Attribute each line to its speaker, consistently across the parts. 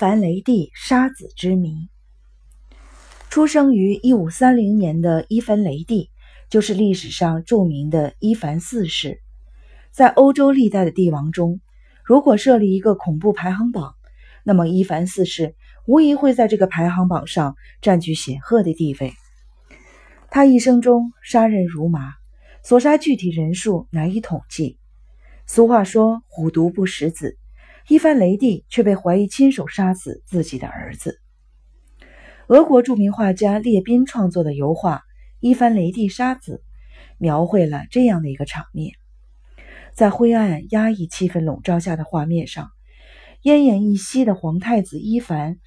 Speaker 1: 凡雷帝杀子之谜。出生于一五三零年的伊凡雷帝，就是历史上著名的伊凡四世。在欧洲历代的帝王中，如果设立一个恐怖排行榜，那么伊凡四世无疑会在这个排行榜上占据显赫的地位。他一生中杀人如麻，所杀具体人数难以统计。俗话说“虎毒不食子”。伊凡雷帝却被怀疑亲手杀死自己的儿子。俄国著名画家列宾创作的油画《伊凡雷帝杀子》，描绘了这样的一个场面：在灰暗压抑气氛笼罩下的画面上，奄奄一息的皇太子伊凡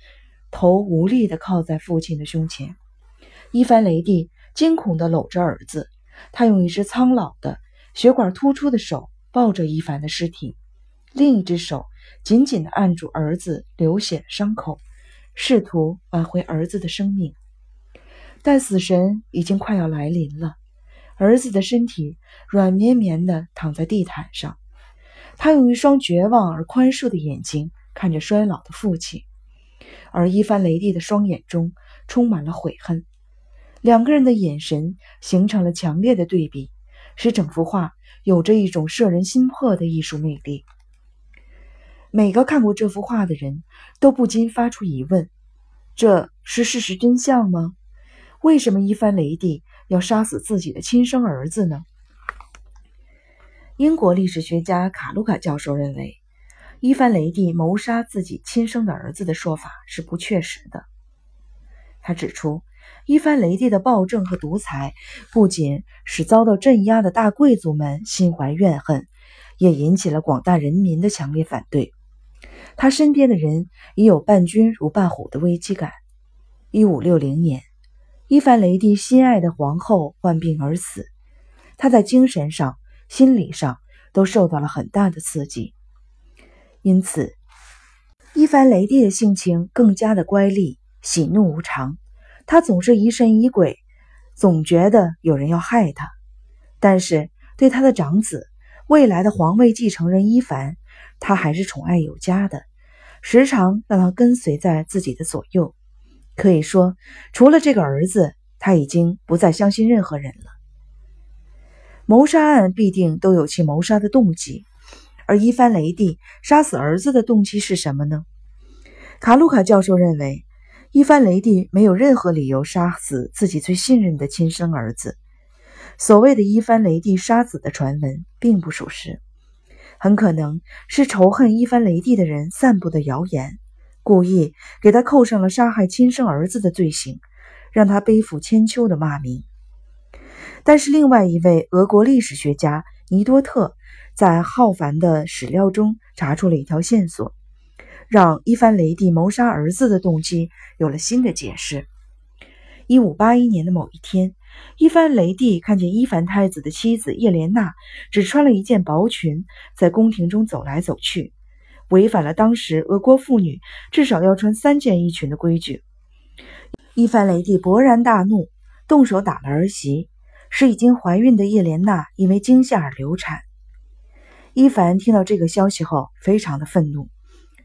Speaker 1: 头无力地靠在父亲的胸前。伊凡雷帝惊恐地搂着儿子，他用一只苍老的、血管突出的手抱着伊凡的尸体，另一只手。紧紧地按住儿子流血的伤口，试图挽回儿子的生命，但死神已经快要来临了。儿子的身体软绵绵地躺在地毯上，他用一双绝望而宽恕的眼睛看着衰老的父亲，而伊凡雷帝的双眼中充满了悔恨。两个人的眼神形成了强烈的对比，使整幅画有着一种摄人心魄的艺术魅力。每个看过这幅画的人都不禁发出疑问：这是事实真相吗？为什么伊凡雷帝要杀死自己的亲生儿子呢？英国历史学家卡鲁卡教授认为，伊凡雷帝谋杀自己亲生的儿子的说法是不确实的。他指出，伊凡雷帝的暴政和独裁不仅使遭到镇压的大贵族们心怀怨恨，也引起了广大人民的强烈反对。他身边的人已有伴君如伴虎的危机感。一五六零年，伊凡雷帝心爱的皇后患病而死，他在精神上、心理上都受到了很大的刺激，因此，伊凡雷帝的性情更加的乖戾、喜怒无常。他总是疑神疑鬼，总觉得有人要害他。但是，对他的长子、未来的皇位继承人伊凡。他还是宠爱有加的，时常让他跟随在自己的左右。可以说，除了这个儿子，他已经不再相信任何人了。谋杀案必定都有其谋杀的动机，而伊凡雷帝杀死儿子的动机是什么呢？卡鲁卡教授认为，伊凡雷帝没有任何理由杀死自己最信任的亲生儿子。所谓的伊凡雷帝杀子的传闻并不属实。很可能是仇恨伊凡雷帝的人散布的谣言，故意给他扣上了杀害亲生儿子的罪行，让他背负千秋的骂名。但是，另外一位俄国历史学家尼多特在浩繁的史料中查出了一条线索，让伊凡雷帝谋杀儿子的动机有了新的解释。一五八一年的某一天。伊凡雷帝看见伊凡太子的妻子叶莲娜只穿了一件薄裙，在宫廷中走来走去，违反了当时俄国妇女至少要穿三件衣裙的规矩。伊凡雷帝勃然大怒，动手打了儿媳，使已经怀孕的叶莲娜因为惊吓而流产。伊凡听到这个消息后，非常的愤怒，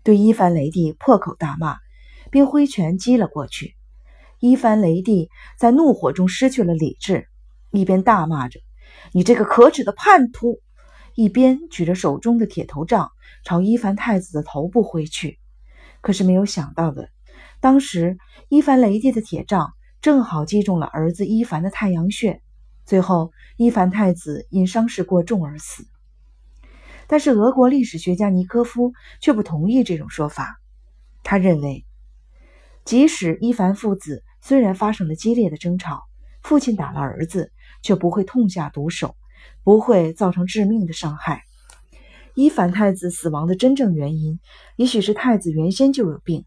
Speaker 1: 对伊凡雷帝破口大骂，并挥拳击了过去。伊凡雷帝在怒火中失去了理智，一边大骂着“你这个可耻的叛徒”，一边举着手中的铁头杖朝伊凡太子的头部挥去。可是没有想到的，当时伊凡雷帝的铁杖正好击中了儿子伊凡的太阳穴，最后伊凡太子因伤势过重而死。但是俄国历史学家尼科夫却不同意这种说法，他认为，即使伊凡父子。虽然发生了激烈的争吵，父亲打了儿子，却不会痛下毒手，不会造成致命的伤害。伊凡太子死亡的真正原因，也许是太子原先就有病，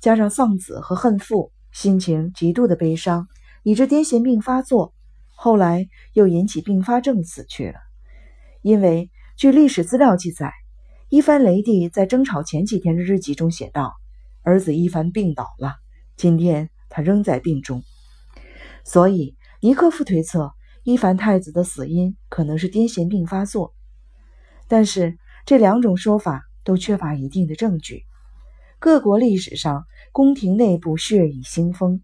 Speaker 1: 加上丧子和恨父，心情极度的悲伤，以致癫痫病发作，后来又引起并发症死去了。因为据历史资料记载，伊凡雷帝在争吵前几天的日记中写道：“儿子伊凡病倒了，今天。”他仍在病中，所以尼科夫推测伊凡太子的死因可能是癫痫病发作。但是这两种说法都缺乏一定的证据。各国历史上宫廷内部血雨腥风，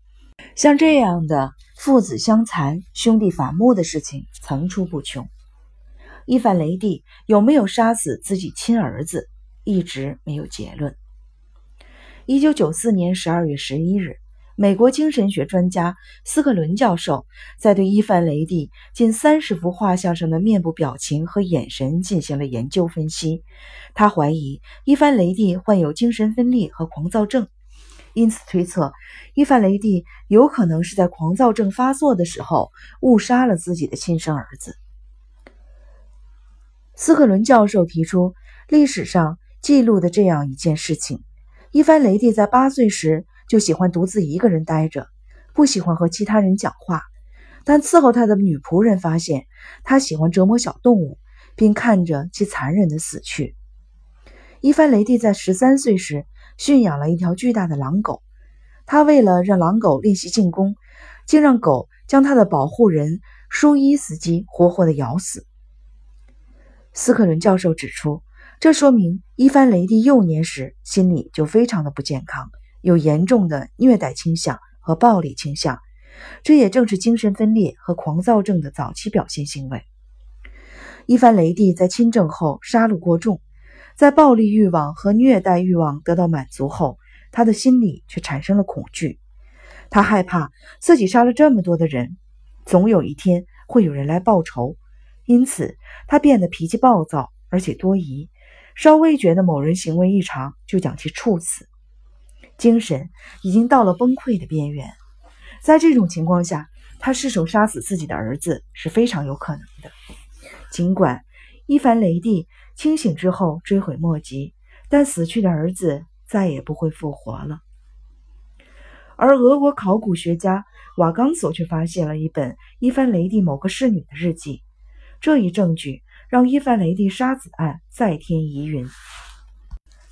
Speaker 1: 像这样的父子相残、兄弟反目的事情层出不穷。伊凡雷帝有没有杀死自己亲儿子，一直没有结论。一九九四年十二月十一日。美国精神学专家斯克伦教授在对伊凡雷帝近三十幅画像上的面部表情和眼神进行了研究分析。他怀疑伊凡雷帝患有精神分裂和狂躁症，因此推测伊凡雷帝有可能是在狂躁症发作的时候误杀了自己的亲生儿子。斯克伦教授提出，历史上记录的这样一件事情：伊凡雷帝在八岁时。就喜欢独自一个人待着，不喜欢和其他人讲话。但伺候他的女仆人发现他喜欢折磨小动物，并看着其残忍的死去。伊凡雷帝在十三岁时驯养了一条巨大的狼狗，他为了让狼狗练习进攻，竟让狗将他的保护人舒伊斯基活活的咬死。斯克伦教授指出，这说明伊凡雷帝幼年时心理就非常的不健康。有严重的虐待倾向和暴力倾向，这也正是精神分裂和狂躁症的早期表现行为。伊凡雷帝在亲政后杀戮过重，在暴力欲望和虐待欲望得到满足后，他的心里却产生了恐惧。他害怕自己杀了这么多的人，总有一天会有人来报仇，因此他变得脾气暴躁，而且多疑，稍微觉得某人行为异常，就将其处死。精神已经到了崩溃的边缘，在这种情况下，他失手杀死自己的儿子是非常有可能的。尽管伊凡雷帝清醒之后追悔莫及，但死去的儿子再也不会复活了。而俄国考古学家瓦冈索却发现了一本伊凡雷帝某个侍女的日记，这一证据让伊凡雷帝杀子案再添疑云。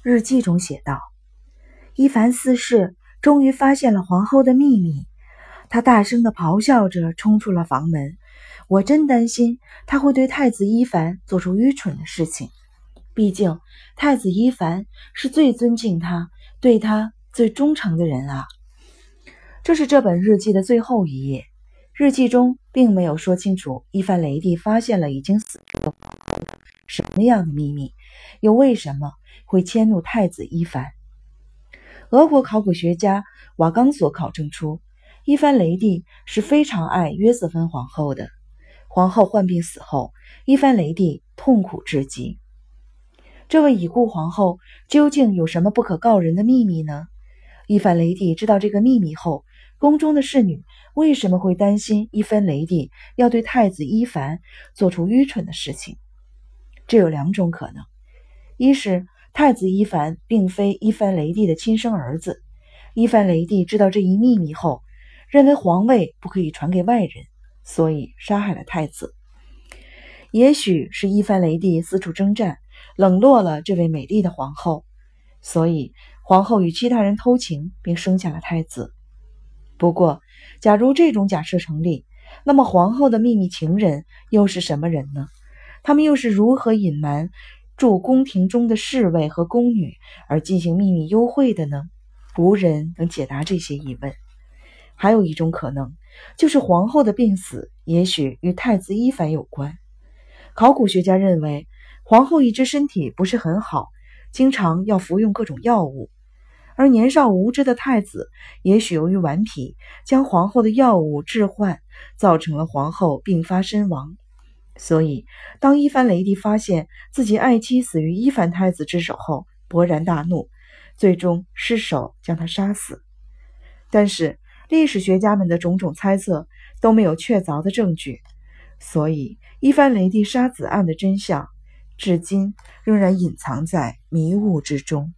Speaker 1: 日记中写道。伊凡四世终于发现了皇后的秘密，他大声地咆哮着冲出了房门。我真担心他会对太子伊凡做出愚蠢的事情，毕竟太子伊凡是最尊敬他、对他最忠诚的人啊。这是这本日记的最后一页，日记中并没有说清楚伊凡雷帝发现了已经死去的皇后什么样的秘密，又为什么会迁怒太子伊凡。俄国考古学家瓦冈索考证出，伊凡雷帝是非常爱约瑟芬皇后的。皇后患病死后，伊凡雷帝痛苦至极。这位已故皇后究竟有什么不可告人的秘密呢？伊凡雷帝知道这个秘密后，宫中的侍女为什么会担心伊凡雷帝要对太子伊凡做出愚蠢的事情？这有两种可能：一是。太子伊凡并非伊凡雷帝的亲生儿子。伊凡雷帝知道这一秘密后，认为皇位不可以传给外人，所以杀害了太子。也许是伊凡雷帝四处征战，冷落了这位美丽的皇后，所以皇后与其他人偷情，并生下了太子。不过，假如这种假设成立，那么皇后的秘密情人又是什么人呢？他们又是如何隐瞒？住宫廷中的侍卫和宫女而进行秘密幽会的呢？无人能解答这些疑问。还有一种可能，就是皇后的病死也许与太子伊凡有关。考古学家认为，皇后一直身体不是很好，经常要服用各种药物，而年少无知的太子也许由于顽皮，将皇后的药物致幻，造成了皇后病发身亡。所以，当伊凡雷帝发现自己爱妻死于伊凡太子之手后，勃然大怒，最终失手将他杀死。但是，历史学家们的种种猜测都没有确凿的证据，所以伊凡雷帝杀子案的真相，至今仍然隐藏在迷雾之中。